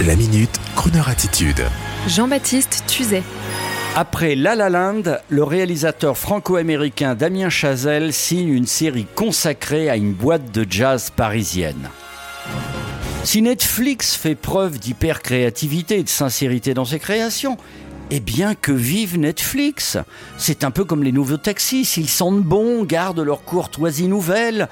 La minute, Kroneur attitude. Jean-Baptiste Tuzet. Après La La Land, le réalisateur franco-américain Damien Chazelle signe une série consacrée à une boîte de jazz parisienne. Si Netflix fait preuve d'hyper-créativité et de sincérité dans ses créations, eh bien que vive Netflix? C'est un peu comme les nouveaux taxis, s'ils sentent bon, gardent leur courtoisie nouvelle,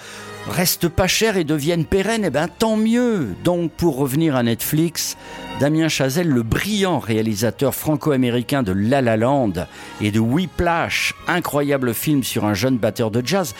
restent pas chers et deviennent pérennes, eh bien tant mieux. Donc pour revenir à Netflix, Damien Chazelle, le brillant réalisateur franco-américain de La La Land et de Whiplash, incroyable film sur un jeune batteur de jazz,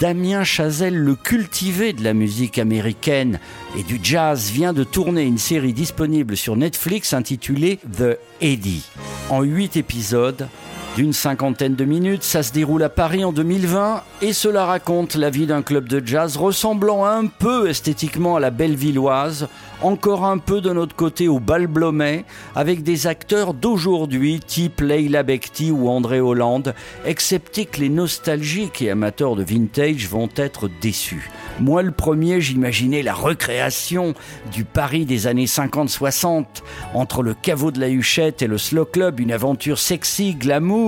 Damien Chazelle, le cultivé de la musique américaine et du jazz, vient de tourner une série disponible sur Netflix intitulée The Eddie. En huit épisodes, d'une cinquantaine de minutes. Ça se déroule à Paris en 2020 et cela raconte la vie d'un club de jazz ressemblant un peu esthétiquement à la Bellevilloise, encore un peu de notre côté au Bal Blomet, avec des acteurs d'aujourd'hui type Leila Bekti ou André Hollande, excepté que les nostalgiques et amateurs de vintage vont être déçus. Moi le premier, j'imaginais la recréation du Paris des années 50-60 entre le caveau de la Huchette et le Slow Club, une aventure sexy, glamour,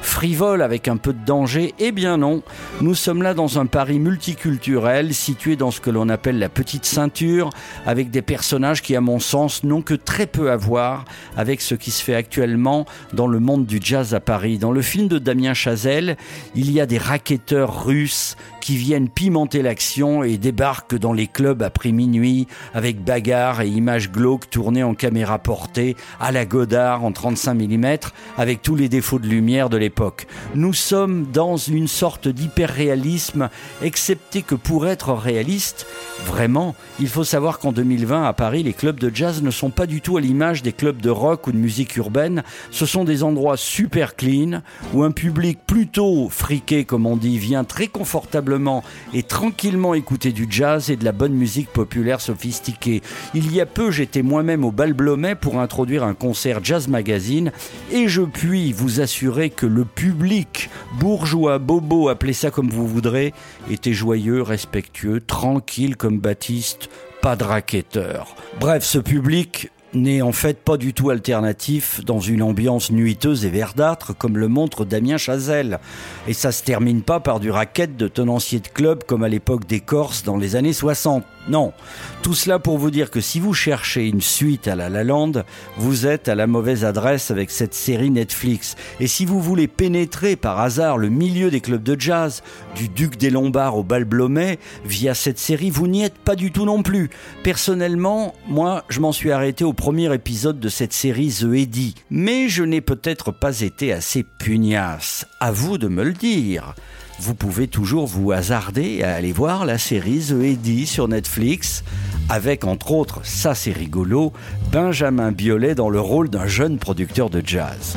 frivole avec un peu de danger Eh bien non, nous sommes là dans un Paris multiculturel, situé dans ce que l'on appelle la petite ceinture, avec des personnages qui, à mon sens, n'ont que très peu à voir avec ce qui se fait actuellement dans le monde du jazz à Paris. Dans le film de Damien Chazelle, il y a des racketteurs russes qui viennent pimenter l'action et débarquent dans les clubs après minuit avec bagarres et images glauques tournées en caméra portée à la Godard en 35 mm avec tous les défauts de de l'époque. Nous sommes dans une sorte d'hyper-réalisme, excepté que pour être réaliste, vraiment, il faut savoir qu'en 2020 à Paris, les clubs de jazz ne sont pas du tout à l'image des clubs de rock ou de musique urbaine. Ce sont des endroits super clean où un public plutôt friqué, comme on dit, vient très confortablement et tranquillement écouter du jazz et de la bonne musique populaire sophistiquée. Il y a peu, j'étais moi-même au Bal Blomet pour introduire un concert Jazz Magazine et je puis vous assurer que le public, bourgeois, bobo, appelez ça comme vous voudrez, était joyeux, respectueux, tranquille comme Baptiste, pas de racketteur. Bref, ce public n'est en fait pas du tout alternatif dans une ambiance nuiteuse et verdâtre comme le montre Damien Chazelle. Et ça se termine pas par du racket de tenancier de club comme à l'époque des Corses dans les années 60. Non. Tout cela pour vous dire que si vous cherchez une suite à La La Land, vous êtes à la mauvaise adresse avec cette série Netflix. Et si vous voulez pénétrer par hasard le milieu des clubs de jazz, du Duc des Lombards au Bal Blomet, via cette série, vous n'y êtes pas du tout non plus. Personnellement, moi, je m'en suis arrêté au premier épisode de cette série The Eddie. Mais je n'ai peut-être pas été assez pugnace. À vous de me le dire vous pouvez toujours vous hasarder à aller voir la série The Eddie sur Netflix, avec entre autres, ça c'est rigolo, Benjamin Biolay dans le rôle d'un jeune producteur de jazz.